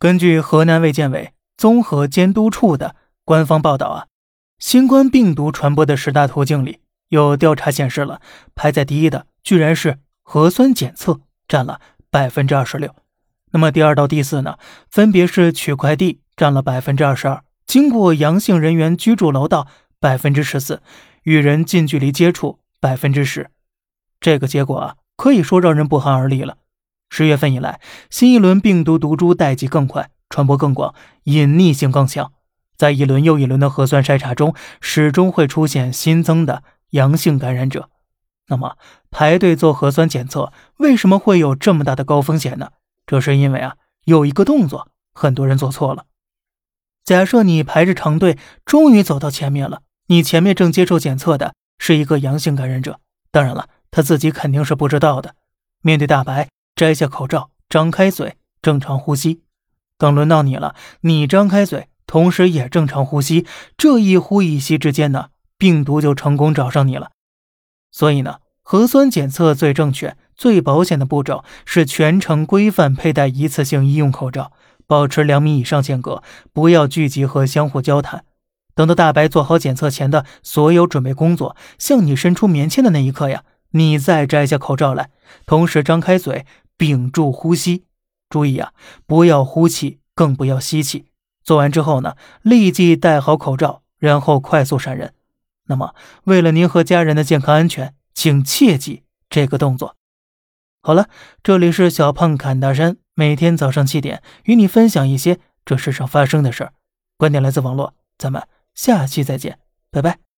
根据河南卫健委综合监督处的官方报道啊，新冠病毒传播的十大途径里，有调查显示了排在第一的居然是核酸检测，占了百分之二十六。那么第二到第四呢，分别是取快递占了百分之二十二，经过阳性人员居住楼道百分之十四，与人近距离接触百分之十。这个结果啊，可以说让人不寒而栗了。十月份以来，新一轮病毒毒株代际更快，传播更广，隐匿性更强。在一轮又一轮的核酸筛查中，始终会出现新增的阳性感染者。那么，排队做核酸检测为什么会有这么大的高风险呢？这是因为啊，有一个动作很多人做错了。假设你排着长队，终于走到前面了，你前面正接受检测的是一个阳性感染者，当然了，他自己肯定是不知道的。面对大白。摘下口罩，张开嘴，正常呼吸。等轮到你了，你张开嘴，同时也正常呼吸。这一呼一吸之间呢，病毒就成功找上你了。所以呢，核酸检测最正确、最保险的步骤是全程规范佩戴一次性医用口罩，保持两米以上间隔，不要聚集和相互交谈。等到大白做好检测前的所有准备工作，向你伸出棉签的那一刻呀，你再摘下口罩来，同时张开嘴。屏住呼吸，注意啊，不要呼气，更不要吸气。做完之后呢，立即戴好口罩，然后快速闪人。那么，为了您和家人的健康安全，请切记这个动作。好了，这里是小胖侃大山，每天早上七点与你分享一些这世上发生的事儿。观点来自网络，咱们下期再见，拜拜。